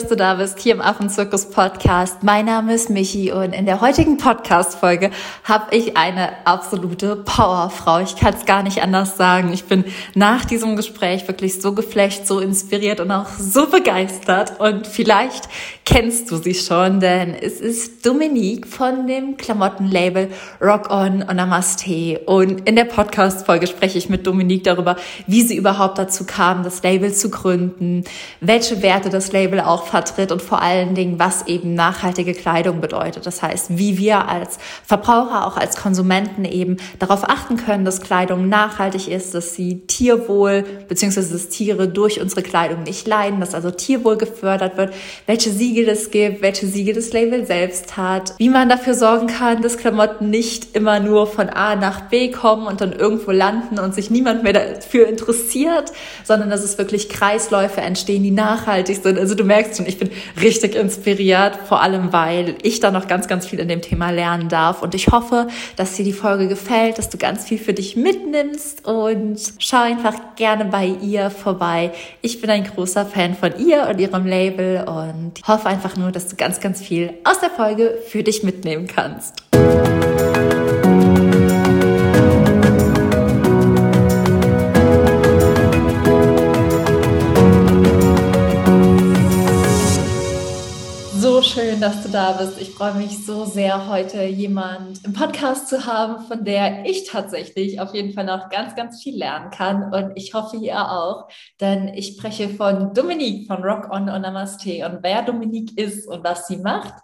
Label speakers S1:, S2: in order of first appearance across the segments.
S1: dass du da bist hier im Affenzirkus Podcast. Mein Name ist Michi und in der heutigen Podcast-Folge habe ich eine absolute Powerfrau. Ich kann es gar nicht anders sagen. Ich bin nach diesem Gespräch wirklich so geflecht, so inspiriert und auch so begeistert. Und vielleicht kennst du sie schon, denn es ist Dominique von dem Klamottenlabel Rock On und Namaste. Und in der Podcast-Folge spreche ich mit Dominique darüber, wie sie überhaupt dazu kam, das Label zu gründen, welche Werte das Label auch vertritt und vor allen Dingen, was eben nachhaltige Kleidung bedeutet. Das heißt, wie wir als Verbraucher, auch als Konsumenten eben darauf achten können, dass Kleidung nachhaltig ist, dass sie Tierwohl bzw. dass Tiere durch unsere Kleidung nicht leiden, dass also Tierwohl gefördert wird, welche Siegel es gibt, welche Siegel das Label selbst hat, wie man dafür sorgen kann, dass Klamotten nicht immer nur von A nach B kommen und dann irgendwo landen und sich niemand mehr dafür interessiert, sondern dass es wirklich Kreisläufe entstehen, die nachhaltig sind. Also du merkst schon, ich bin richtig inspiriert, vor allem weil ich da noch ganz, ganz viel in dem Thema lernen darf. Und ich hoffe, dass dir die Folge gefällt, dass du ganz viel für dich mitnimmst und schau einfach gerne bei ihr vorbei. Ich bin ein großer Fan von ihr und ihrem Label und hoffe einfach nur, dass du ganz, ganz viel aus der Folge für dich mitnehmen kannst. Schön, dass du da bist. Ich freue mich so sehr, heute jemand im Podcast zu haben, von der ich tatsächlich auf jeden Fall noch ganz, ganz viel lernen kann. Und ich hoffe, ihr auch. Denn ich spreche von Dominique von Rock On und Namaste. Und wer Dominique ist und was sie macht,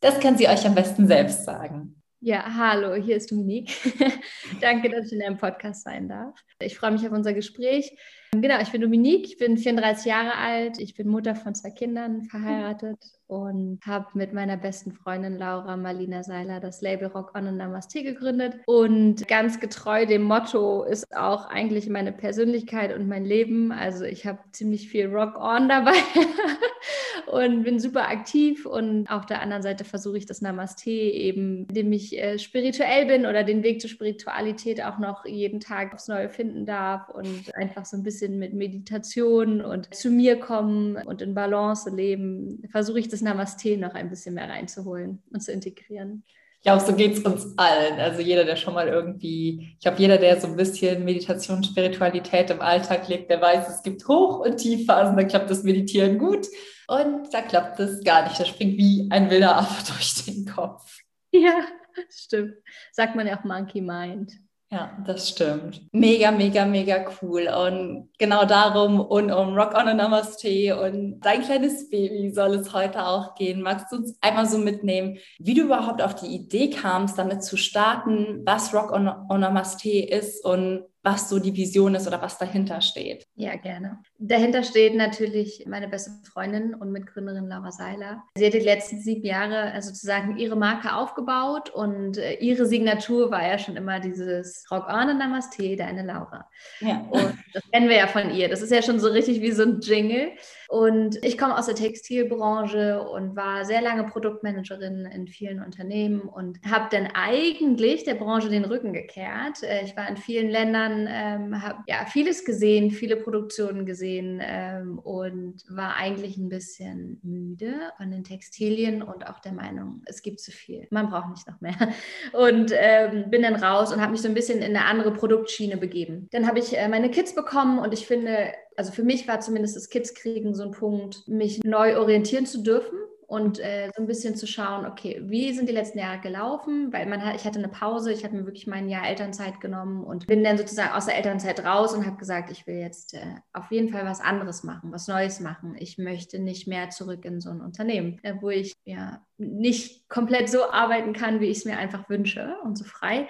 S1: das kann sie euch am besten selbst sagen.
S2: Ja, hallo, hier ist Dominique. Danke, dass ich in deinem Podcast sein darf. Ich freue mich auf unser Gespräch. Genau, ich bin Dominique, ich bin 34 Jahre alt, ich bin Mutter von zwei Kindern, verheiratet und habe mit meiner besten Freundin Laura Marlina Seiler das Label Rock On und Namaste gegründet. Und ganz getreu dem Motto ist auch eigentlich meine Persönlichkeit und mein Leben. Also ich habe ziemlich viel Rock On dabei und bin super aktiv. Und auf der anderen Seite versuche ich das Namaste eben, indem ich äh, spirituell bin oder den Weg zur Spiritualität auch noch jeden Tag aufs Neue finden darf und einfach so ein bisschen mit Meditation und zu mir kommen und in Balance leben, versuche ich das Namaste noch ein bisschen mehr reinzuholen und zu integrieren.
S1: Ich glaube, so geht es uns allen. Also jeder, der schon mal irgendwie, ich glaube, jeder, der so ein bisschen Meditation, Spiritualität im Alltag lebt, der weiß, es gibt Hoch- und Tiefphasen, da klappt das Meditieren gut und da klappt es gar nicht. Da springt wie ein wilder Affe durch den Kopf.
S2: Ja, stimmt. Sagt man ja auch Monkey Mind.
S1: Ja, das stimmt. Mega, mega, mega cool. Und genau darum und um Rock on a Namaste und dein kleines Baby soll es heute auch gehen. Magst du uns einmal so mitnehmen, wie du überhaupt auf die Idee kamst, damit zu starten, was Rock on a Namaste ist und was so die Vision ist oder was dahinter steht.
S2: Ja, gerne. Dahinter steht natürlich meine beste Freundin und Mitgründerin Laura Seiler. Sie hat die letzten sieben Jahre also sozusagen ihre Marke aufgebaut und äh, ihre Signatur war ja schon immer dieses Rock on and Namaste, deine Laura. Ja. Und das kennen wir ja von ihr. Das ist ja schon so richtig wie so ein Jingle. Und ich komme aus der Textilbranche und war sehr lange Produktmanagerin in vielen Unternehmen und habe dann eigentlich der Branche den Rücken gekehrt. Äh, ich war in vielen Ländern, ähm, habe ja vieles gesehen, viele Produktionen gesehen ähm, und war eigentlich ein bisschen müde von den Textilien und auch der Meinung, es gibt zu viel, man braucht nicht noch mehr. Und ähm, bin dann raus und habe mich so ein bisschen in eine andere Produktschiene begeben. Dann habe ich äh, meine Kids bekommen und ich finde, also für mich war zumindest das Kids-Kriegen so ein Punkt, mich neu orientieren zu dürfen und äh, so ein bisschen zu schauen, okay, wie sind die letzten Jahre gelaufen? Weil man hat, ich hatte eine Pause, ich habe mir wirklich mein Jahr Elternzeit genommen und bin dann sozusagen aus der Elternzeit raus und habe gesagt, ich will jetzt äh, auf jeden Fall was anderes machen, was Neues machen. Ich möchte nicht mehr zurück in so ein Unternehmen, äh, wo ich ja nicht komplett so arbeiten kann, wie ich es mir einfach wünsche und so frei.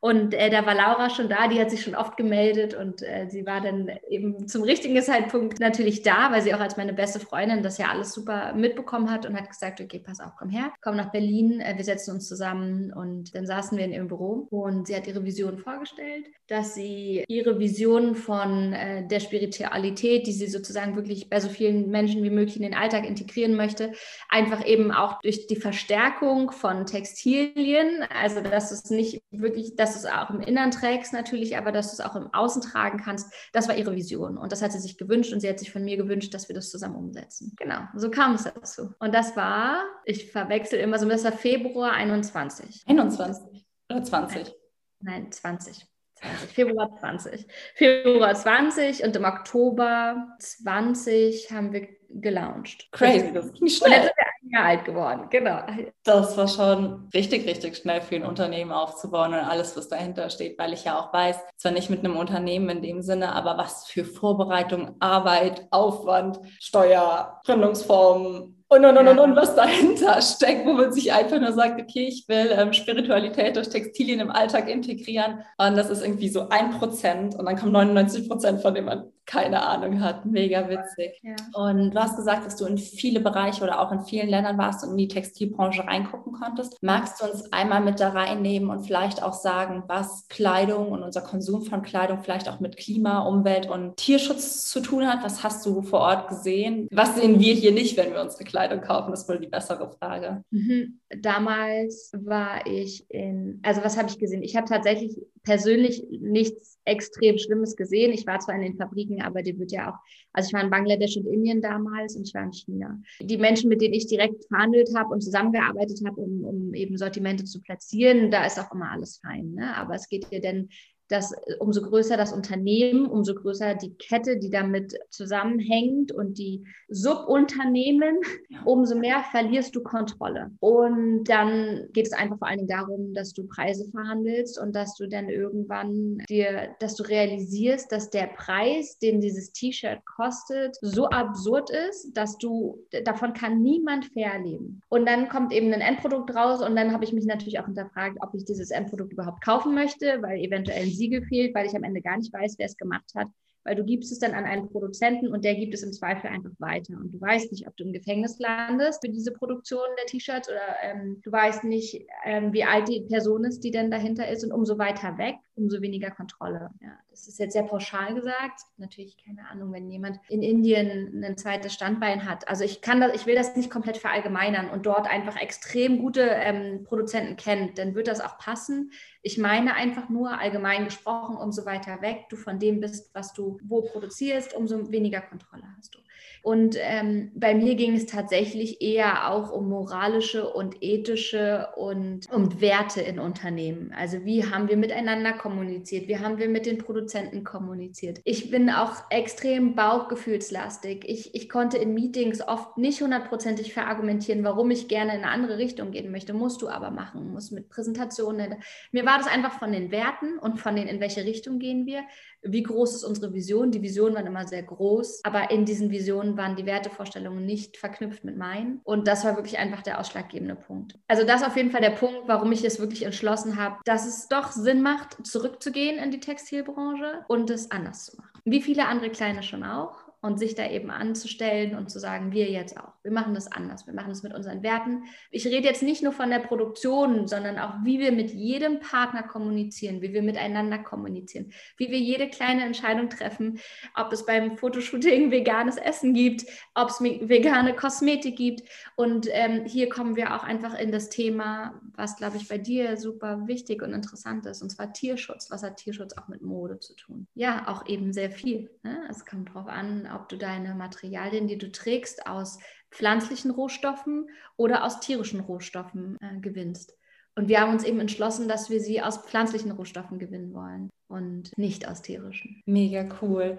S2: Und äh, da war Laura schon da, die hat sich schon oft gemeldet und äh, sie war dann eben zum richtigen Zeitpunkt natürlich da, weil sie auch als meine beste Freundin das ja alles super mitbekommen hat und hat gesagt, okay, pass auf, komm her, komm nach Berlin, äh, wir setzen uns zusammen und dann saßen wir in ihrem Büro und sie hat ihre Vision vorgestellt, dass sie ihre Vision von äh, der Spiritualität, die sie sozusagen wirklich bei so vielen Menschen wie möglich in den Alltag integrieren möchte, einfach eben auch durch die Verstärkung von Textilien, also dass du es nicht wirklich, dass du es auch im Innern trägst natürlich, aber dass du es auch im Außen tragen kannst, das war ihre Vision. Und das hat sie sich gewünscht und sie hat sich von mir gewünscht, dass wir das zusammen umsetzen. Genau, so kam es dazu. Und das war, ich verwechsel immer so, das war Februar 21.
S1: 21 oder 20?
S2: Nein, 20. 20, Februar 20. Februar 20 und im Oktober 20 haben wir gelauncht.
S1: Crazy, das
S2: ging schnell. Und jetzt sind wir ein Jahr alt geworden, genau.
S1: Das war schon richtig, richtig schnell für ein Unternehmen aufzubauen und alles, was dahinter steht, weil ich ja auch weiß, zwar nicht mit einem Unternehmen in dem Sinne, aber was für Vorbereitung, Arbeit, Aufwand, Steuer, Gründungsformen, und, und, und, und, und, was dahinter steckt, wo man sich einfach nur sagt, okay, ich will ähm, Spiritualität durch Textilien im Alltag integrieren. Und das ist irgendwie so ein Prozent und dann kommen 99 Prozent, von dem keine Ahnung hat. Mega witzig. Ja. Und du hast gesagt, dass du in viele Bereiche oder auch in vielen Ländern warst und in die Textilbranche reingucken konntest. Magst du uns einmal mit da reinnehmen und vielleicht auch sagen, was Kleidung und unser Konsum von Kleidung vielleicht auch mit Klima, Umwelt und Tierschutz zu tun hat? Was hast du vor Ort gesehen? Was sehen wir hier nicht, wenn wir unsere Kleidung kaufen? Das ist wohl die bessere Frage.
S2: Mhm. Damals war ich in, also was habe ich gesehen? Ich habe tatsächlich persönlich nichts extrem Schlimmes gesehen. Ich war zwar in den Fabriken, aber die wird ja auch, also ich war in Bangladesch und Indien damals und ich war in China. Die Menschen, mit denen ich direkt verhandelt habe und zusammengearbeitet habe, um, um eben Sortimente zu platzieren, da ist auch immer alles fein. Ne? Aber es geht dir denn dass umso größer das Unternehmen, umso größer die Kette, die damit zusammenhängt und die Subunternehmen, umso mehr verlierst du Kontrolle. Und dann geht es einfach vor allen Dingen darum, dass du Preise verhandelst und dass du dann irgendwann dir, dass du realisierst, dass der Preis, den dieses T-Shirt kostet, so absurd ist, dass du, davon kann niemand fair leben. Und dann kommt eben ein Endprodukt raus und dann habe ich mich natürlich auch hinterfragt, ob ich dieses Endprodukt überhaupt kaufen möchte, weil eventuell Siegel fehlt, weil ich am Ende gar nicht weiß, wer es gemacht hat weil du gibst es dann an einen Produzenten und der gibt es im Zweifel einfach weiter. Und du weißt nicht, ob du im Gefängnis landest für diese Produktion der T-Shirts oder ähm, du weißt nicht, ähm, wie alt die Person ist, die denn dahinter ist. Und umso weiter weg, umso weniger Kontrolle. Ja, das ist jetzt sehr pauschal gesagt. Natürlich keine Ahnung, wenn jemand in Indien ein zweites Standbein hat. Also ich kann das, ich will das nicht komplett verallgemeinern und dort einfach extrem gute ähm, Produzenten kennt, dann wird das auch passen. Ich meine einfach nur allgemein gesprochen, umso weiter weg du von dem bist, was du wo produzierst, umso weniger Kontrolle hast du. Und ähm, bei mir ging es tatsächlich eher auch um moralische und ethische und um Werte in Unternehmen. Also wie haben wir miteinander kommuniziert? Wie haben wir mit den Produzenten kommuniziert? Ich bin auch extrem bauchgefühlslastig. Ich, ich konnte in Meetings oft nicht hundertprozentig verargumentieren, warum ich gerne in eine andere Richtung gehen möchte. Musst du aber machen, musst mit Präsentationen. Mir war das einfach von den Werten und von den, in welche Richtung gehen wir wie groß ist unsere Vision? Die Visionen waren immer sehr groß, aber in diesen Visionen waren die Wertevorstellungen nicht verknüpft mit meinen. Und das war wirklich einfach der ausschlaggebende Punkt. Also das ist auf jeden Fall der Punkt, warum ich es wirklich entschlossen habe, dass es doch Sinn macht, zurückzugehen in die Textilbranche und es anders zu machen. Wie viele andere Kleine schon auch und sich da eben anzustellen und zu sagen, wir jetzt auch. Wir machen das anders. Wir machen das mit unseren Werten. Ich rede jetzt nicht nur von der Produktion, sondern auch, wie wir mit jedem Partner kommunizieren, wie wir miteinander kommunizieren, wie wir jede kleine Entscheidung treffen, ob es beim Fotoshooting veganes Essen gibt, ob es vegane Kosmetik gibt. Und ähm, hier kommen wir auch einfach in das Thema, was, glaube ich, bei dir super wichtig und interessant ist, und zwar Tierschutz. Was hat Tierschutz auch mit Mode zu tun? Ja, auch eben sehr viel. Ne? Es kommt darauf an, ob du deine Materialien, die du trägst, aus pflanzlichen Rohstoffen oder aus tierischen Rohstoffen äh, gewinnst. Und wir haben uns eben entschlossen, dass wir sie aus pflanzlichen Rohstoffen gewinnen wollen und nicht aus tierischen.
S1: Mega cool.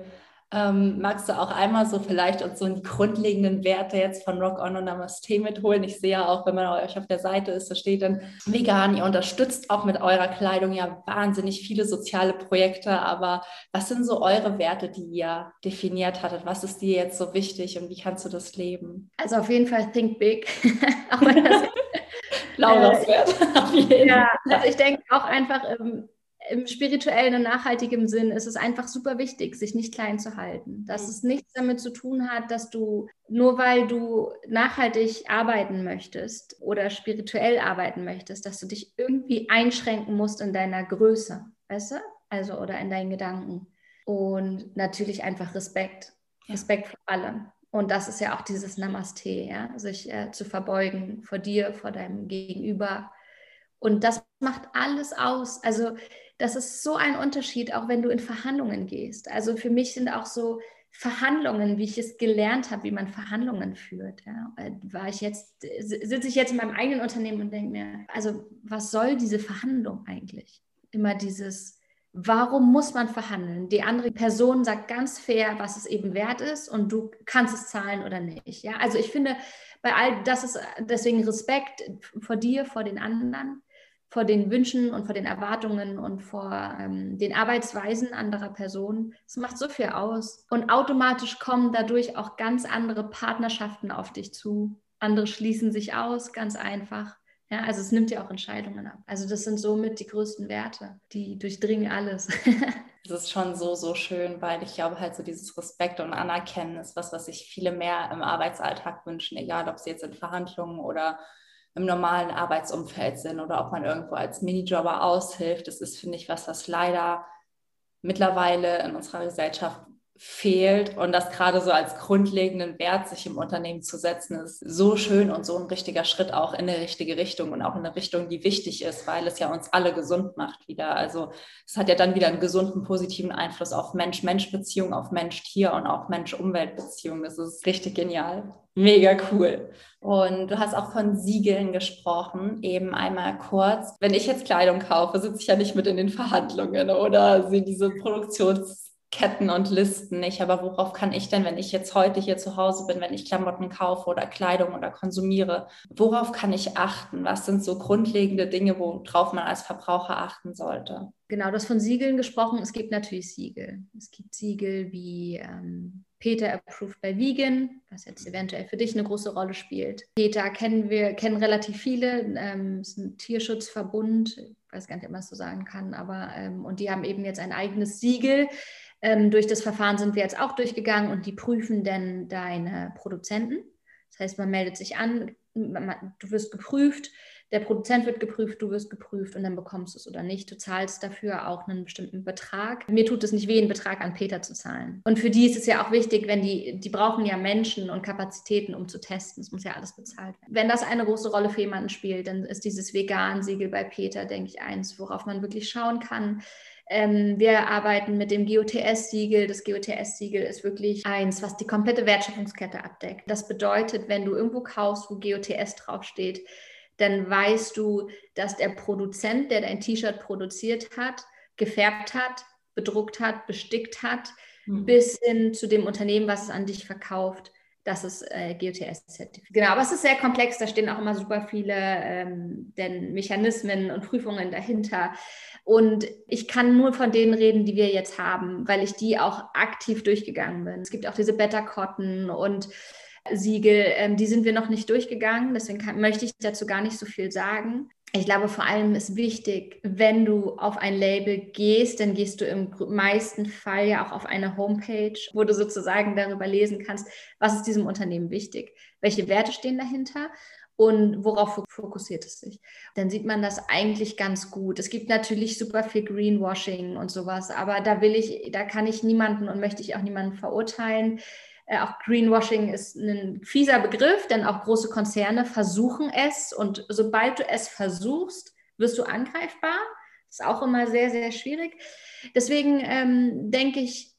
S1: Ähm, magst du auch einmal so vielleicht uns so die grundlegenden Werte jetzt von Rock On und Namaste mitholen? Ich sehe ja auch, wenn man euch auf der Seite ist, da steht dann vegan. Ihr unterstützt auch mit eurer Kleidung ja wahnsinnig viele soziale Projekte. Aber was sind so eure Werte, die ihr definiert hattet? Was ist dir jetzt so wichtig und wie kannst du das leben?
S2: Also auf jeden Fall think big.
S1: Lauras äh, Wert.
S2: ja, also ich denke auch einfach, ähm, im spirituellen und nachhaltigen Sinn ist es einfach super wichtig, sich nicht klein zu halten. Dass mhm. es nichts damit zu tun hat, dass du nur weil du nachhaltig arbeiten möchtest oder spirituell arbeiten möchtest, dass du dich irgendwie einschränken musst in deiner Größe, weißt du? Also oder in deinen Gedanken. Und natürlich einfach Respekt. Respekt für alle. Und das ist ja auch dieses Namaste, ja, sich äh, zu verbeugen vor dir, vor deinem Gegenüber. Und das macht alles aus. Also das ist so ein Unterschied, auch wenn du in Verhandlungen gehst. Also für mich sind auch so Verhandlungen, wie ich es gelernt habe, wie man Verhandlungen führt. Ja. War ich jetzt, sitze ich jetzt in meinem eigenen Unternehmen und denke mir, also was soll diese Verhandlung eigentlich? Immer dieses, warum muss man verhandeln? Die andere Person sagt ganz fair, was es eben wert ist und du kannst es zahlen oder nicht. Ja, also ich finde, bei all das ist deswegen Respekt vor dir, vor den anderen vor den Wünschen und vor den Erwartungen und vor ähm, den Arbeitsweisen anderer Personen. Es macht so viel aus. Und automatisch kommen dadurch auch ganz andere Partnerschaften auf dich zu. Andere schließen sich aus, ganz einfach. Ja, also es nimmt ja auch Entscheidungen ab. Also das sind somit die größten Werte, die durchdringen alles.
S1: Das ist schon so, so schön, weil ich glaube halt so dieses Respekt und Anerkennen ist was, was sich viele mehr im Arbeitsalltag wünschen, egal ob sie jetzt in Verhandlungen oder im normalen Arbeitsumfeld sind oder ob man irgendwo als Minijobber aushilft. Das ist, finde ich, was, was leider mittlerweile in unserer Gesellschaft fehlt und das gerade so als grundlegenden Wert sich im Unternehmen zu setzen, ist so schön und so ein richtiger Schritt auch in eine richtige Richtung und auch in eine Richtung, die wichtig ist, weil es ja uns alle gesund macht wieder. Also es hat ja dann wieder einen gesunden, positiven Einfluss auf Mensch-Mensch-Beziehungen, auf Mensch-Tier und auch Mensch-Umwelt-Beziehungen. Das ist richtig genial. Mega cool. Und du hast auch von Siegeln gesprochen, eben einmal kurz. Wenn ich jetzt Kleidung kaufe, sitze ich ja nicht mit in den Verhandlungen oder sehe diese Produktions Ketten und Listen nicht. Aber worauf kann ich denn, wenn ich jetzt heute hier zu Hause bin, wenn ich Klamotten kaufe oder Kleidung oder konsumiere, worauf kann ich achten? Was sind so grundlegende Dinge, worauf man als Verbraucher achten sollte?
S2: Genau, du hast von Siegeln gesprochen. Es gibt natürlich Siegel. Es gibt Siegel wie ähm, Peter Approved by Vegan, was jetzt eventuell für dich eine große Rolle spielt. Peter kennen wir, kennen relativ viele. Ähm, ist ein Tierschutzverbund. Ich weiß gar nicht, ob man es so sagen kann, aber ähm, und die haben eben jetzt ein eigenes Siegel ähm, durch das Verfahren sind wir jetzt auch durchgegangen und die prüfen dann deine Produzenten. Das heißt, man meldet sich an, man, du wirst geprüft, der Produzent wird geprüft, du wirst geprüft und dann bekommst du es oder nicht. Du zahlst dafür auch einen bestimmten Betrag. Mir tut es nicht weh, einen Betrag an Peter zu zahlen. Und für die ist es ja auch wichtig, wenn die, die brauchen ja Menschen und Kapazitäten, um zu testen. Es muss ja alles bezahlt werden. Wenn das eine große Rolle für jemanden spielt, dann ist dieses Vegan-Siegel bei Peter, denke ich, eins, worauf man wirklich schauen kann ähm, wir arbeiten mit dem GOTS-Siegel. Das GOTS-Siegel ist wirklich eins, was die komplette Wertschöpfungskette abdeckt. Das bedeutet, wenn du irgendwo kaufst, wo GOTS draufsteht, dann weißt du, dass der Produzent, der dein T-Shirt produziert hat, gefärbt hat, bedruckt hat, bestickt hat, mhm. bis hin zu dem Unternehmen, was es an dich verkauft, das ist äh, GOTS-Zertifikat. Genau, aber es ist sehr komplex, da stehen auch immer super viele ähm, denn Mechanismen und Prüfungen dahinter. Und ich kann nur von denen reden, die wir jetzt haben, weil ich die auch aktiv durchgegangen bin. Es gibt auch diese Better Cotton und Siegel, ähm, die sind wir noch nicht durchgegangen, deswegen kann, möchte ich dazu gar nicht so viel sagen. Ich glaube, vor allem ist wichtig, wenn du auf ein Label gehst, dann gehst du im meisten Fall ja auch auf eine Homepage, wo du sozusagen darüber lesen kannst, was ist diesem Unternehmen wichtig, welche Werte stehen dahinter und worauf fokussiert es sich. Dann sieht man das eigentlich ganz gut. Es gibt natürlich super viel Greenwashing und sowas, aber da will ich, da kann ich niemanden und möchte ich auch niemanden verurteilen. Äh, auch Greenwashing ist ein fieser Begriff, denn auch große Konzerne versuchen es und sobald du es versuchst, wirst du angreifbar. Das ist auch immer sehr, sehr schwierig. Deswegen ähm, denke ich,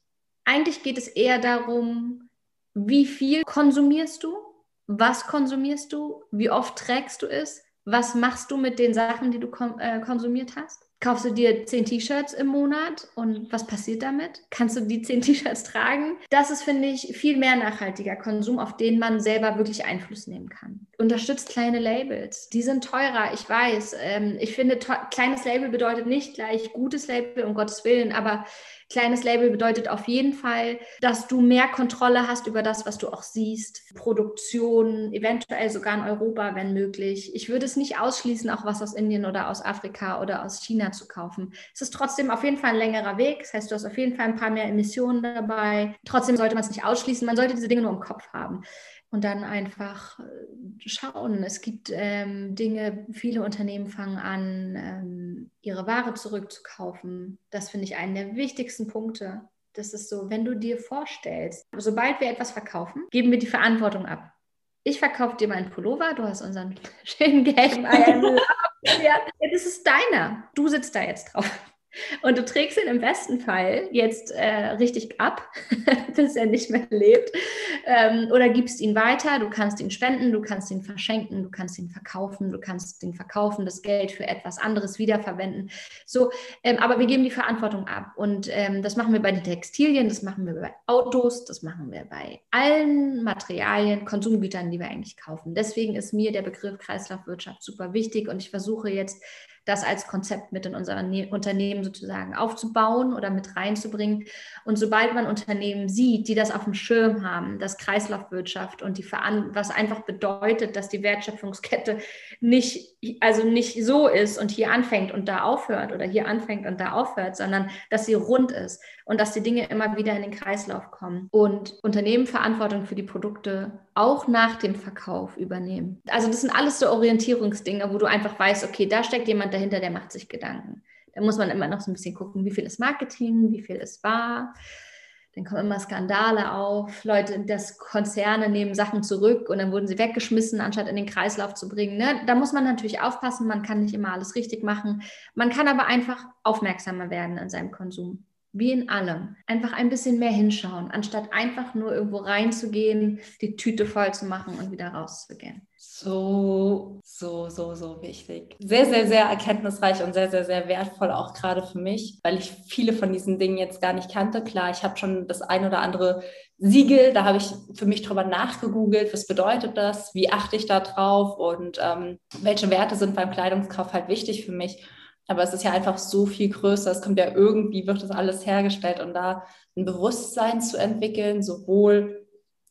S2: eigentlich geht es eher darum, wie viel konsumierst du was konsumierst du, wie oft trägst du es, was machst du mit den Sachen, die du äh, konsumiert hast. Kaufst du dir zehn T-Shirts im Monat und was passiert damit? Kannst du die zehn T-Shirts tragen? Das ist, finde ich, viel mehr nachhaltiger Konsum, auf den man selber wirklich Einfluss nehmen kann. Unterstützt kleine Labels. Die sind teurer, ich weiß. Ähm, ich finde, kleines Label bedeutet nicht gleich gutes Label, um Gottes Willen, aber Kleines Label bedeutet auf jeden Fall, dass du mehr Kontrolle hast über das, was du auch siehst. Produktion, eventuell sogar in Europa, wenn möglich. Ich würde es nicht ausschließen, auch was aus Indien oder aus Afrika oder aus China zu kaufen. Es ist trotzdem auf jeden Fall ein längerer Weg. Das heißt, du hast auf jeden Fall ein paar mehr Emissionen dabei. Trotzdem sollte man es nicht ausschließen. Man sollte diese Dinge nur im Kopf haben und dann einfach äh, schauen. Es gibt ähm, Dinge, viele Unternehmen fangen an, ähm, ihre Ware zurückzukaufen. Das finde ich einen der wichtigsten Punkte, Das ist so, wenn du dir vorstellst, sobald wir etwas verkaufen, geben wir die Verantwortung ab. Ich verkaufe dir meinen Pullover, du hast unseren schönen gelben Eier. ja, das ist deiner. Du sitzt da jetzt drauf. Und du trägst ihn im besten Fall jetzt äh, richtig ab, bis er nicht mehr lebt. Ähm, oder gibst ihn weiter. Du kannst ihn spenden, du kannst ihn verschenken, du kannst ihn verkaufen, du kannst ihn verkaufen, das Geld für etwas anderes wiederverwenden. So, ähm, aber wir geben die Verantwortung ab. Und ähm, das machen wir bei den Textilien, das machen wir bei Autos, das machen wir bei allen Materialien, Konsumgütern, die wir eigentlich kaufen. Deswegen ist mir der Begriff Kreislaufwirtschaft super wichtig und ich versuche jetzt das als Konzept mit in unser ne-, Unternehmen sozusagen aufzubauen oder mit reinzubringen. Und sobald man Unternehmen sieht, die das auf dem Schirm haben, das Kreislaufwirtschaft und die Veran was einfach bedeutet, dass die Wertschöpfungskette nicht, also nicht so ist und hier anfängt und da aufhört oder hier anfängt und da aufhört, sondern dass sie rund ist und dass die Dinge immer wieder in den Kreislauf kommen und Unternehmen Verantwortung für die Produkte auch nach dem Verkauf übernehmen. Also das sind alles so Orientierungsdinge, wo du einfach weißt, okay, da steckt jemand dahinter, der macht sich Gedanken. Da muss man immer noch so ein bisschen gucken, wie viel ist Marketing, wie viel ist wahr. Dann kommen immer Skandale auf. Leute, das Konzerne nehmen Sachen zurück und dann wurden sie weggeschmissen, anstatt in den Kreislauf zu bringen. Ne? Da muss man natürlich aufpassen. Man kann nicht immer alles richtig machen. Man kann aber einfach aufmerksamer werden in seinem Konsum wie in allem, einfach ein bisschen mehr hinschauen, anstatt einfach nur irgendwo reinzugehen, die Tüte voll zu machen und wieder rauszugehen.
S1: So, so, so, so wichtig. Sehr, sehr, sehr erkenntnisreich und sehr, sehr, sehr wertvoll, auch gerade für mich, weil ich viele von diesen Dingen jetzt gar nicht kannte. Klar, ich habe schon das ein oder andere Siegel, da habe ich für mich drüber nachgegoogelt, was bedeutet das, wie achte ich da drauf und ähm, welche Werte sind beim Kleidungskauf halt wichtig für mich. Aber es ist ja einfach so viel größer. Es kommt ja irgendwie, wird das alles hergestellt und da ein Bewusstsein zu entwickeln, sowohl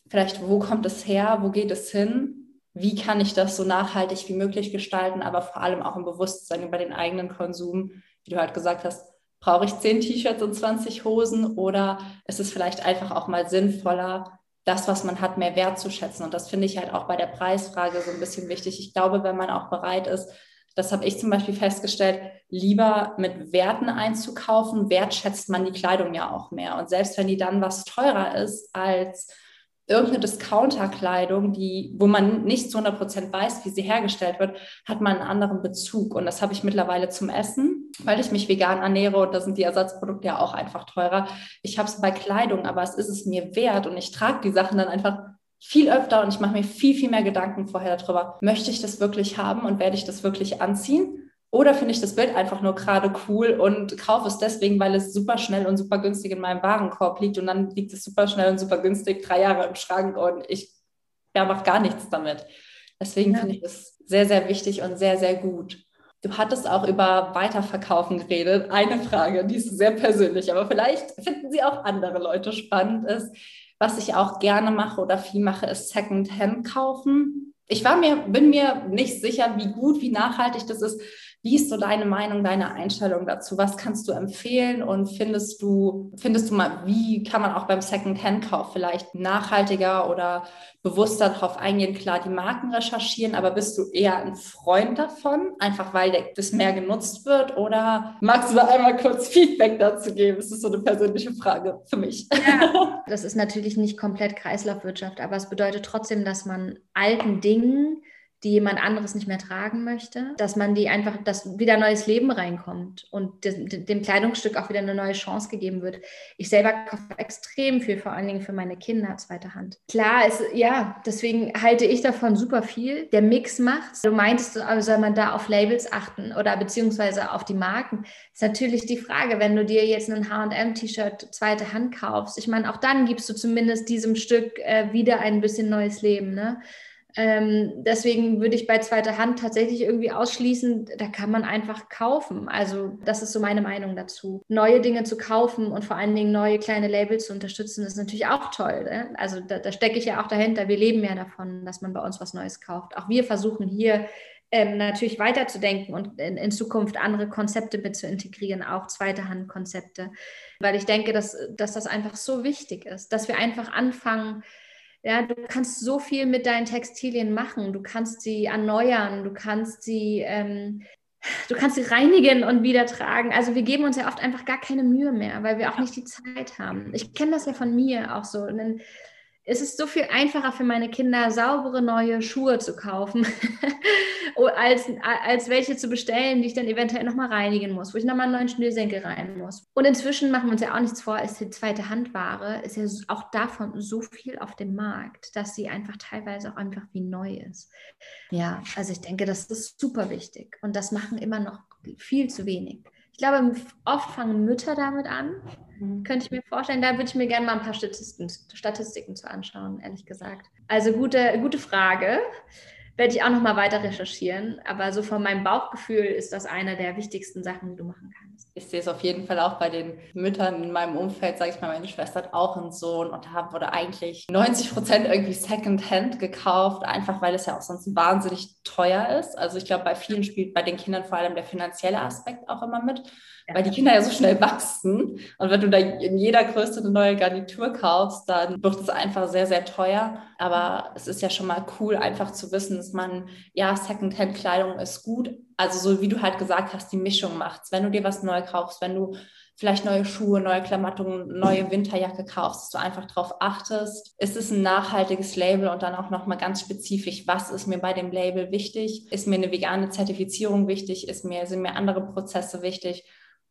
S1: vielleicht, wo kommt es her, wo geht es hin, wie kann ich das so nachhaltig wie möglich gestalten, aber vor allem auch ein Bewusstsein über den eigenen Konsum, wie du halt gesagt hast, brauche ich zehn T-Shirts und 20 Hosen oder ist es vielleicht einfach auch mal sinnvoller, das, was man hat, mehr wertzuschätzen. Und das finde ich halt auch bei der Preisfrage so ein bisschen wichtig. Ich glaube, wenn man auch bereit ist, das habe ich zum Beispiel festgestellt, lieber mit Werten einzukaufen, wertschätzt man die Kleidung ja auch mehr. Und selbst wenn die dann was teurer ist als irgendeine Discounter-Kleidung, die, wo man nicht zu 100 Prozent weiß, wie sie hergestellt wird, hat man einen anderen Bezug. Und das habe ich mittlerweile zum Essen, weil ich mich vegan ernähre und da sind die Ersatzprodukte ja auch einfach teurer. Ich habe es bei Kleidung, aber es ist es mir wert und ich trage die Sachen dann einfach viel öfter und ich mache mir viel, viel mehr Gedanken vorher darüber, möchte ich das wirklich haben und werde ich das wirklich anziehen? Oder finde ich das Bild einfach nur gerade cool und kaufe es deswegen, weil es super schnell und super günstig in meinem Warenkorb liegt und dann liegt es super schnell und super günstig drei Jahre im Schrank und ich ja, mache gar nichts damit. Deswegen ja. finde ich das sehr, sehr wichtig und sehr, sehr gut. Du hattest auch über Weiterverkaufen geredet. Eine Frage, die ist sehr persönlich, aber vielleicht finden sie auch andere Leute spannend, ist, was ich auch gerne mache oder viel mache, ist Secondhand kaufen. Ich war mir, bin mir nicht sicher, wie gut, wie nachhaltig das ist. Wie ist so deine Meinung, deine Einstellung dazu? Was kannst du empfehlen und findest du, findest du mal, wie kann man auch beim Second-Hand-Kauf vielleicht nachhaltiger oder bewusster darauf eingehen? Klar, die Marken recherchieren, aber bist du eher ein Freund davon, einfach weil das mehr genutzt wird? Oder magst du da einmal kurz Feedback dazu geben? Das ist so eine persönliche Frage für mich.
S2: Ja, das ist natürlich nicht komplett Kreislaufwirtschaft, aber es bedeutet trotzdem, dass man alten Dingen die jemand anderes nicht mehr tragen möchte, dass man die einfach, dass wieder neues Leben reinkommt und dem Kleidungsstück auch wieder eine neue Chance gegeben wird. Ich selber kaufe extrem viel, vor allen Dingen für meine Kinder, zweite Hand. Klar, ist, ja, deswegen halte ich davon super viel. Der Mix macht. Du meintest, soll man da auf Labels achten oder beziehungsweise auf die Marken? Ist natürlich die Frage, wenn du dir jetzt ein H&M-T-Shirt zweite Hand kaufst. Ich meine, auch dann gibst du zumindest diesem Stück äh, wieder ein bisschen neues Leben, ne? Ähm, deswegen würde ich bei zweiter Hand tatsächlich irgendwie ausschließen, da kann man einfach kaufen. Also das ist so meine Meinung dazu. Neue Dinge zu kaufen und vor allen Dingen neue kleine Labels zu unterstützen, ist natürlich auch toll. Ne? Also da, da stecke ich ja auch dahinter. Wir leben ja davon, dass man bei uns was Neues kauft. Auch wir versuchen hier ähm, natürlich weiterzudenken und in, in, Zukunft andere Konzepte mit zu integrieren, auch zweite Hand Konzepte. Weil ich denke, dass, dass das einfach so wichtig ist, dass wir einfach anfangen, ja, du kannst so viel mit deinen Textilien machen. Du kannst sie erneuern, du kannst sie ähm, du kannst sie reinigen und wieder tragen. Also wir geben uns ja oft einfach gar keine Mühe mehr, weil wir auch nicht die Zeit haben. Ich kenne das ja von mir auch so. Dann es ist so viel einfacher für meine Kinder, saubere neue Schuhe zu kaufen, als, als welche zu bestellen, die ich dann eventuell nochmal reinigen muss, wo ich nochmal einen neuen Schnürsenkel rein muss. Und inzwischen machen wir uns ja auch nichts vor, ist die zweite Handware, ist ja auch davon so viel auf dem Markt, dass sie einfach teilweise auch einfach wie neu ist. Ja, also ich denke, das ist super wichtig und das machen immer noch viel zu wenig. Ich glaube, oft fangen Mütter damit an. Mhm. Könnte ich mir vorstellen. Da würde ich mir gerne mal ein paar Statistiken, Statistiken zu anschauen, ehrlich gesagt. Also gute, gute Frage. Werde ich auch noch mal weiter recherchieren. Aber so von meinem Bauchgefühl ist das eine der wichtigsten Sachen, die du machen kannst.
S1: Ich sehe es auf jeden Fall auch bei den Müttern in meinem Umfeld, sage ich mal, meine Schwester hat auch einen Sohn und da wurde eigentlich 90 Prozent irgendwie Secondhand gekauft, einfach weil es ja auch sonst wahnsinnig teuer ist. Also ich glaube, bei vielen spielt bei den Kindern vor allem der finanzielle Aspekt auch immer mit weil die Kinder ja so schnell wachsen. Und wenn du da in jeder Größe eine neue Garnitur kaufst, dann wird es einfach sehr, sehr teuer. Aber es ist ja schon mal cool, einfach zu wissen, dass man, ja, Secondhand-Kleidung ist gut. Also so wie du halt gesagt hast, die Mischung macht's. Wenn du dir was neu kaufst, wenn du vielleicht neue Schuhe, neue Klamotten, neue Winterjacke kaufst, dass du einfach darauf achtest, ist es ein nachhaltiges Label und dann auch nochmal ganz spezifisch, was ist mir bei dem Label wichtig? Ist mir eine vegane Zertifizierung wichtig? Ist mir, sind mir andere Prozesse wichtig?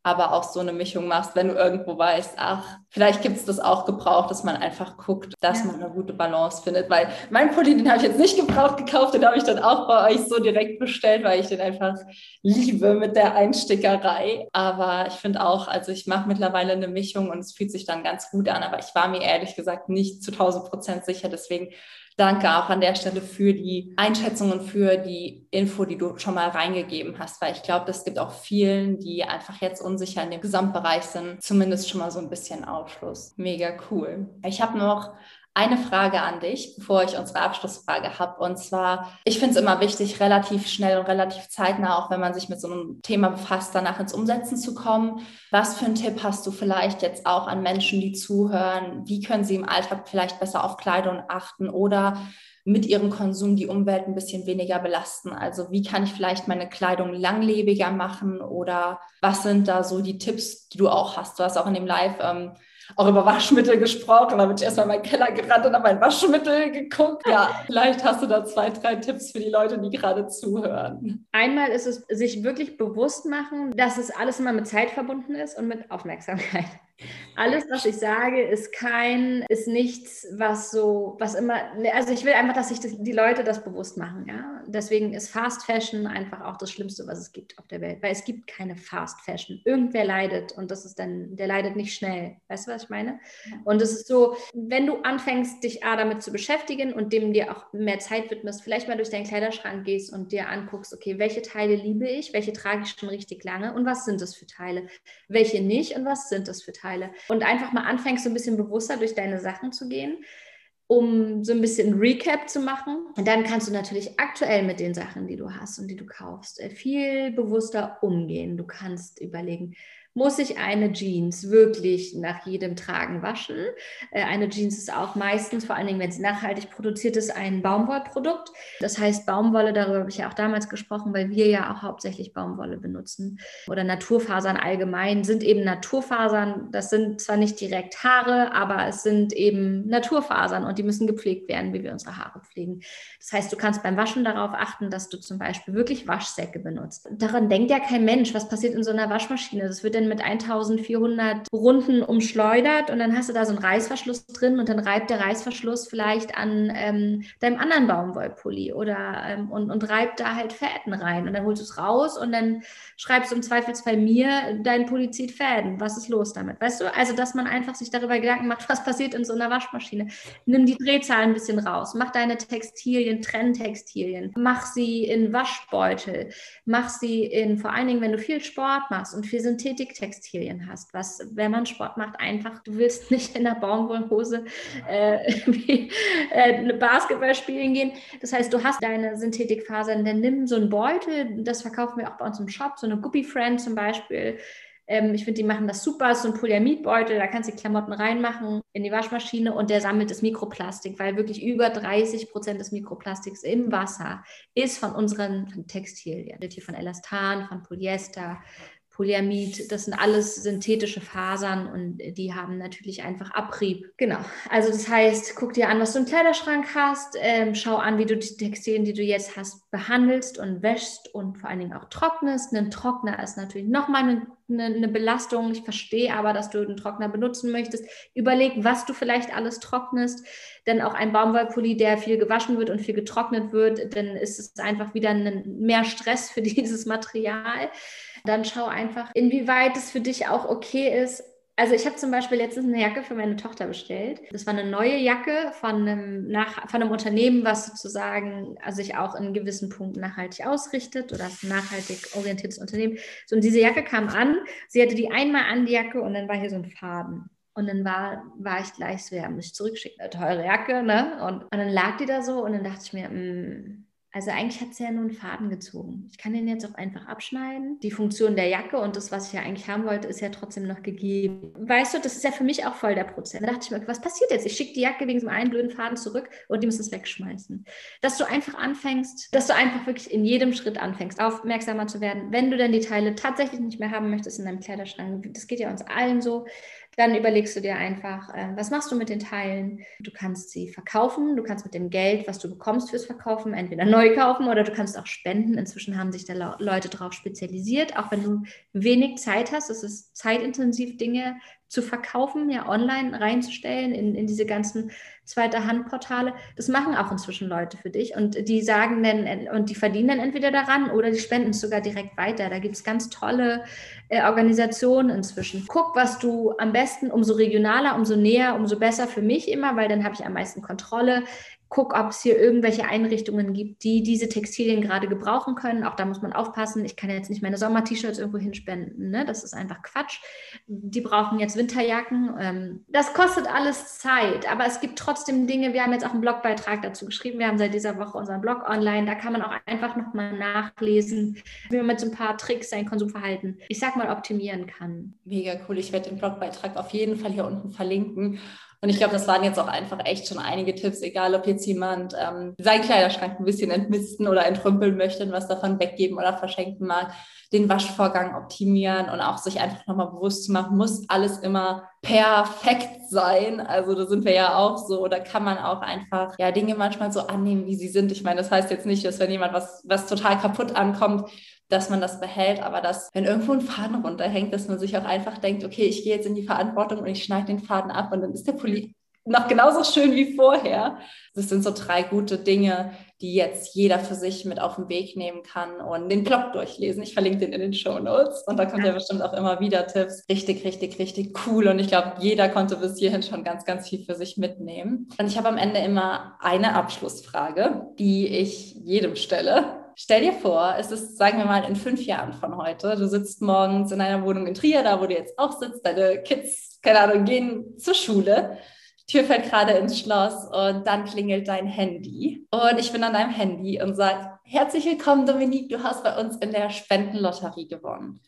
S1: Aber auch so eine Mischung machst, wenn du irgendwo weißt, ach, vielleicht gibt es das auch gebraucht, dass man einfach guckt, dass ja. man eine gute Balance findet. Weil mein Pulli, den habe ich jetzt nicht gebraucht gekauft, den habe ich dann auch bei euch so direkt bestellt, weil ich den einfach liebe mit der Einstickerei. Aber ich finde auch, also ich mache mittlerweile eine Mischung und es fühlt sich dann ganz gut an, aber ich war mir ehrlich gesagt nicht zu 1000 Prozent sicher. Deswegen danke auch an der Stelle für die Einschätzung und für die Info, die du schon mal reingegeben hast, weil ich glaube, das gibt auch vielen, die einfach jetzt unsicher in dem Gesamtbereich sind, zumindest schon mal so ein bisschen Aufschluss. Mega cool. Ich habe noch eine Frage an dich, bevor ich unsere Abschlussfrage habe. Und zwar, ich finde es immer wichtig, relativ schnell und relativ zeitnah, auch wenn man sich mit so einem Thema befasst, danach ins Umsetzen zu kommen. Was für einen Tipp hast du vielleicht jetzt auch an Menschen, die zuhören? Wie können sie im Alltag vielleicht besser auf Kleidung achten oder mit ihrem Konsum die Umwelt ein bisschen weniger belasten? Also wie kann ich vielleicht meine Kleidung langlebiger machen oder was sind da so die Tipps, die du auch hast? Du hast auch in dem Live ähm, auch über Waschmittel gesprochen. Da bin ich erstmal in meinen Keller gerannt und habe mein Waschmittel geguckt. Ja, vielleicht hast du da zwei, drei Tipps für die Leute, die gerade zuhören.
S2: Einmal ist es sich wirklich bewusst machen, dass es alles immer mit Zeit verbunden ist und mit Aufmerksamkeit. Alles, was ich sage, ist kein, ist nichts, was so, was immer, also ich will einfach, dass sich die Leute das bewusst machen, ja. Deswegen ist Fast Fashion einfach auch das Schlimmste, was es gibt auf der Welt, weil es gibt keine Fast Fashion. Irgendwer leidet und das ist dann, der leidet nicht schnell. Weißt du, was ich meine? Und es ist so, wenn du anfängst, dich A, damit zu beschäftigen und dem dir auch mehr Zeit widmest, vielleicht mal durch deinen Kleiderschrank gehst und dir anguckst, okay, welche Teile liebe ich, welche trage ich schon richtig lange und was sind das für Teile, welche nicht und was sind das für Teile. Teile. Und einfach mal anfängst, so ein bisschen bewusster durch deine Sachen zu gehen, um so ein bisschen Recap zu machen. Und dann kannst du natürlich aktuell mit den Sachen, die du hast und die du kaufst, äh, viel bewusster umgehen. Du kannst überlegen, muss ich eine Jeans wirklich nach jedem Tragen waschen. Äh, eine Jeans ist auch meistens, vor allen Dingen, wenn sie nachhaltig produziert ist, ein Baumwollprodukt. Das heißt, Baumwolle, darüber habe ich ja auch damals gesprochen, weil wir ja auch hauptsächlich Baumwolle benutzen. Oder Naturfasern allgemein sind eben Naturfasern. Das sind zwar nicht direkt Haare, aber es sind eben Naturfasern und die müssen gepflegt werden, wie wir unsere Haare pflegen. Das heißt, du kannst beim Waschen darauf achten, dass du zum Beispiel wirklich Waschsäcke benutzt. Daran denkt ja kein Mensch, was passiert in so einer Waschmaschine. Das wird dann mit 1400 Runden umschleudert und dann hast du da so einen Reißverschluss drin und dann reibt der Reißverschluss vielleicht an ähm, deinem anderen Baumwollpulli oder ähm, und, und reibt da halt Fäden rein und dann holst du es raus und dann schreibst du im Zweifelsfall mir, dein Pulli zieht Fäden. Was ist los damit? Weißt du? Also, dass man einfach sich darüber Gedanken macht, was passiert in so einer Waschmaschine. Nimm die Drehzahl ein bisschen raus, mach deine Textilien, Trenntextilien, mach sie in Waschbeutel, mach sie in, vor allen Dingen, wenn du viel Sport machst und viel Synthetiktextilien hast, was, wenn man Sport macht, einfach, du willst nicht in der Baumwollhose äh, äh, Basketball spielen gehen. Das heißt, du hast deine Synthetikfasern, dann nimm so einen Beutel, das verkaufen wir auch bei uns im Shop, so eine Guppy Friend zum Beispiel, Ähm, ich finde, die machen das super. So ein Polyamidbeutel, da kannst du die Klamotten reinmachen in die Waschmaschine und der sammelt das Mikroplastik, weil wirklich über 30 Prozent des Mikroplastiks im Wasser ist von unseren Textilien, hier von Elastan, von Polyester, Polyamid, das sind alles synthetische Fasern und die haben natürlich einfach Abrieb. Genau. Also das heißt, guck dir an, was du im Kleiderschrank hast, ähm, schau an, wie du die Textilien, die du jetzt hast, behandelst und wäschst und vor allen Dingen auch trocknest. Ein Trockner ist natürlich nochmal eine, eine, eine Belastung. Ich verstehe aber, dass du einen Trockner benutzen möchtest. Überleg, was du vielleicht alles trocknest. Denn auch ein Baumwollpulli, der viel gewaschen wird und viel getrocknet wird, dann ist es einfach wieder ein, mehr Stress für dieses Material dann schau einfach, inwieweit es für dich auch okay ist. Also ich habe zum Beispiel letztens eine Jacke für meine Tochter bestellt. Das war eine neue Jacke von einem, nach, von einem Unternehmen, was sozusagen also sich auch in gewissen Punkten nachhaltig ausrichtet oder ein nachhaltig orientiertes Unternehmen. So, und diese Jacke kam an, sie hatte die einmal an, die Jacke, und dann war hier so ein Faden. Und dann war, war ich gleich so, ja, muss ich zurückschicken, eine teure Jacke, ne? Und, und dann lag die da so und dann dachte ich mir, mh, mm, also eigentlich hat sie ja nur einen Faden gezogen. Ich kann den jetzt auch einfach abschneiden. Die Funktion der Jacke und das, was ich ja eigentlich haben wollte, ist ja trotzdem noch gegeben. Weißt du, das ist ja für mich auch voll der Prozess. Da dachte ich mir, was passiert jetzt? Ich schicke die Jacke wegen so einem blöden Faden zurück und die müssen es wegschmeißen. Dass du einfach anfängst, dass du einfach wirklich in jedem Schritt anfängst, aufmerksamer zu werden. Wenn du dann die Teile tatsächlich nicht mehr haben möchtest in deinem Kleiderschrank, das geht ja uns allen so, dann überlegst du dir einfach, äh, was machst du mit den Teilen? Du kannst sie verkaufen, du kannst mit dem Geld, was du bekommst fürs Verkaufen, entweder neu kaufen oder du kannst auch spenden. Inzwischen haben sich da Leute darauf spezialisiert, auch wenn du wenig Zeit hast. Es ist zeitintensiv, Dinge zu verkaufen, ja online reinzustellen in, in diese ganzen zweite Handportale. Das machen auch inzwischen Leute für dich und die sagen dann und die verdienen dann entweder daran oder die spenden es sogar direkt weiter. Da gibt es ganz tolle äh, Organisationen inzwischen. Guck, was du am besten, umso regionaler, umso näher, umso besser für mich immer, weil dann habe ich am meisten Kontrolle guck, ob es hier irgendwelche Einrichtungen gibt, die diese Textilien gerade gebrauchen können. Auch da muss man aufpassen. Ich kann jetzt nicht meine Sommer-T-Shirts irgendwo hinspenden. Ne? Das ist einfach Quatsch. Die brauchen jetzt Winterjacken. Ähm, das kostet alles Zeit, aber es gibt trotzdem Dinge. Wir haben jetzt auch einen Blogbeitrag dazu geschrieben. Wir haben seit dieser Woche unseren Blog online. Da kann man auch einfach nochmal nachlesen, wie man mit so ein paar Tricks sein Konsumverhalten, ich sag mal, optimieren kann.
S1: Mega cool. Ich werde den Blogbeitrag auf jeden Fall hier unten verlinken. Und ich glaube, das waren jetzt auch einfach echt schon einige Tipps, egal ob jetzt jemand ähm, seinen Kleiderschrank ein bisschen entmisten oder entrümpeln möchte und was davon weggeben oder verschenken mag, den Waschvorgang optimieren und auch sich einfach nochmal bewusst zu machen, muss alles immer perfekt sein. Also da sind wir ja auch so, oder kann man auch einfach ja Dinge manchmal so annehmen, wie sie sind. Ich meine, das heißt jetzt nicht, dass wenn jemand was, was total kaputt ankommt, dass man das behält, aber dass, wenn irgendwo ein Faden runterhängt, dass man sich auch einfach denkt, okay, ich gehe jetzt in die Verantwortung und ich schneide den Faden ab und dann ist der Pulli noch genauso schön wie vorher. Das sind so drei gute Dinge, die jetzt jeder für sich mit auf den Weg nehmen kann und den Blog durchlesen. Ich verlinke den in den Show Notes und da kommt ja bestimmt auch immer wieder Tipps. Richtig, richtig, richtig cool und ich glaube, jeder konnte bis hierhin schon ganz, ganz viel für sich mitnehmen. Und ich habe am Ende immer eine Abschlussfrage, die ich jedem stelle. Stell dir vor, es ist, sagen wir mal, in fünf Jahren von heute. Du sitzt morgens in einer Wohnung in Trier, da wo du jetzt auch sitzt. Deine Kids, keine Ahnung, gehen zur Schule. Tür fällt gerade ins Schloss und dann klingelt dein Handy. Und ich bin an deinem Handy und sage, herzlich willkommen, Dominique, du hast bei uns in der Spendenlotterie gewonnen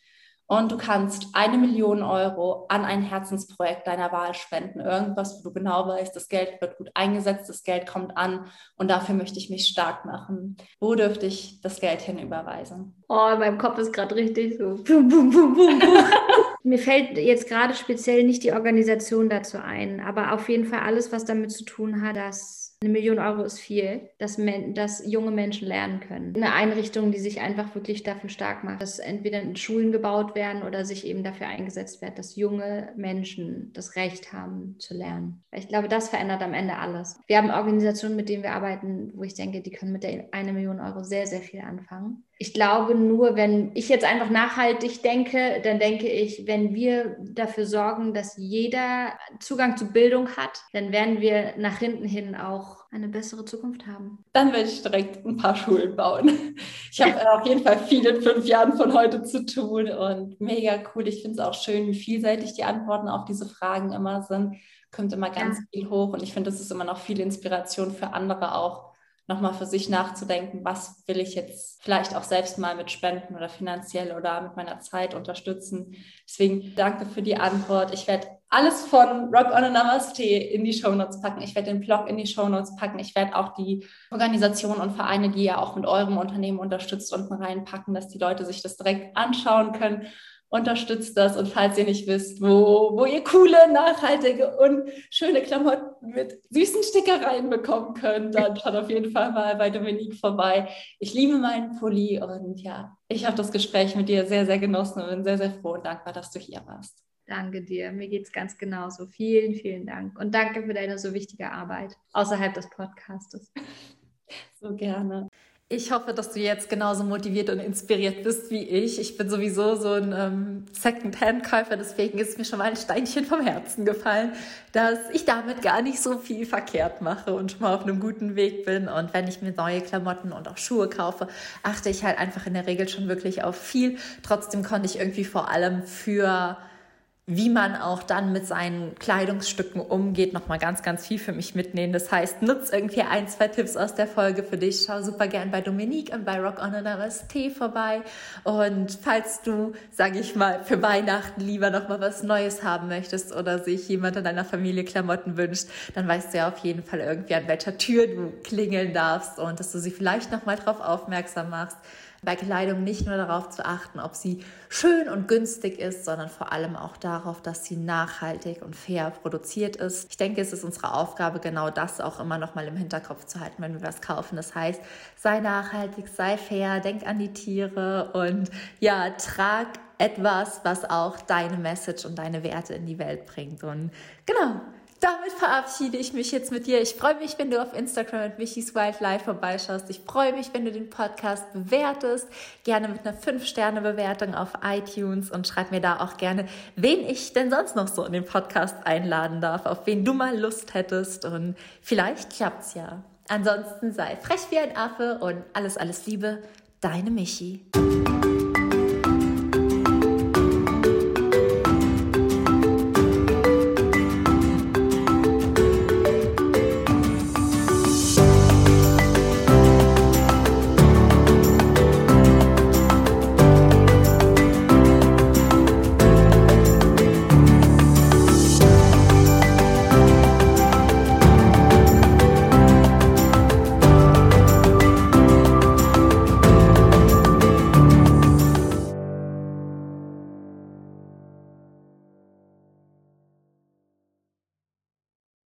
S1: und du kannst eine Million Euro an ein Herzensprojekt deiner Wahl spenden. Irgendwas, wo du genau weißt, das Geld wird gut eingesetzt, das Geld kommt an und dafür möchte ich mich stark machen. Wo dürfte ich das Geld hinüberweisen?
S2: Oh, mein Kopf ist gerade richtig so. Bum, bum, bum, Mir fällt jetzt gerade speziell nicht die Organisation dazu ein, aber auf jeden Fall alles, was damit zu tun hat, dass eine Million Euro ist viel, dass, dass junge Menschen lernen können. Eine Einrichtung, die sich einfach wirklich dafür stark macht, dass entweder in Schulen gebaut werden oder sich eben dafür eingesetzt wird, dass junge Menschen das Recht haben zu lernen. Ich glaube, das verändert am Ende alles. Wir haben Organisationen, mit denen wir arbeiten, wo ich denke, die können mit der eine Million Euro sehr, sehr viel anfangen ich glaube nur, wenn ich jetzt einfach nachhaltig denke, dann denke ich, wenn wir dafür sorgen, dass jeder Zugang zu Bildung hat, dann werden wir nach hinten hin auch eine bessere Zukunft haben.
S1: Dann werde ich direkt ein paar Schulen bauen. Ich habe auf jeden Fall viel in fünf Jahren von heute zu tun und mega cool. Ich finde es auch schön, wie vielseitig die Antworten auf diese Fragen immer sind. Kommt immer ganz ja. viel hoch und ich finde, das ist immer noch viel Inspiration für andere auch nochmal für sich nachzudenken, was will ich jetzt vielleicht auch selbst mal mit Spenden oder finanziell oder mit meiner Zeit unterstützen. Deswegen danke für die Antwort. Ich werde alles von Rock on a Namaste in die Shownotes packen. Ich werde den Blog in die Shownotes packen. Ich werde auch die Organisationen und Vereine, die ihr auch mit eurem Unternehmen unterstützt, unten reinpacken, dass die Leute sich das direkt anschauen können unterstützt das. Und falls ihr nicht wisst, wo, wo ihr coole, nachhaltige und schöne Klamotten mit süßen Stickereien bekommen könnt, dann schaut auf jeden Fall mal bei Dominique vorbei. Ich liebe meinen Pulli und ja, ich habe das Gespräch mit dir sehr, sehr genossen und bin sehr, sehr froh und dankbar, dass du hier warst.
S2: Danke dir. Mir geht es ganz genauso. Vielen, vielen Dank. Und danke für deine so wichtige Arbeit außerhalb des Podcastes.
S1: So gerne. Ich hoffe, dass du jetzt genauso motiviert und inspiriert bist wie ich. Ich bin sowieso so ein ähm, Second-Hand-Käufer, deswegen ist mir schon mal ein Steinchen vom Herzen gefallen, dass ich damit gar nicht so viel verkehrt mache und schon mal auf einem guten Weg bin. Und wenn ich mir neue Klamotten und auch Schuhe kaufe, achte ich halt einfach in der Regel schon wirklich auf viel. Trotzdem konnte ich irgendwie vor allem für wie man auch dann mit seinen Kleidungsstücken umgeht, nochmal ganz, ganz viel für mich mitnehmen. Das heißt, nutz irgendwie ein, zwei Tipps aus der Folge für dich. Schau super gern bei Dominique und bei Rock on Tee vorbei. Und falls du, sage ich mal, für Weihnachten lieber nochmal was Neues haben möchtest oder sich jemand in deiner Familie Klamotten wünscht, dann weißt du ja auf jeden Fall irgendwie, an welcher Tür du klingeln darfst und dass du sie vielleicht nochmal drauf aufmerksam machst bei Kleidung nicht nur darauf zu achten, ob sie schön und günstig ist, sondern vor allem auch darauf, dass sie nachhaltig und fair produziert ist. Ich denke, es ist unsere Aufgabe, genau das auch immer noch mal im Hinterkopf zu halten, wenn wir was kaufen. Das heißt, sei nachhaltig, sei fair, denk an die Tiere und ja, trag etwas, was auch deine Message und deine Werte in die Welt bringt. Und genau, damit verabschiede ich mich jetzt mit dir. Ich freue mich, wenn du auf Instagram mit Michis Wildlife vorbeischaust. Ich freue mich, wenn du den Podcast bewertest. Gerne mit einer 5-Sterne-Bewertung auf iTunes und schreib mir da auch gerne, wen ich denn sonst noch so in den Podcast einladen darf, auf wen du mal Lust hättest. Und vielleicht klappt's ja. Ansonsten sei frech wie ein Affe und alles, alles Liebe. Deine Michi.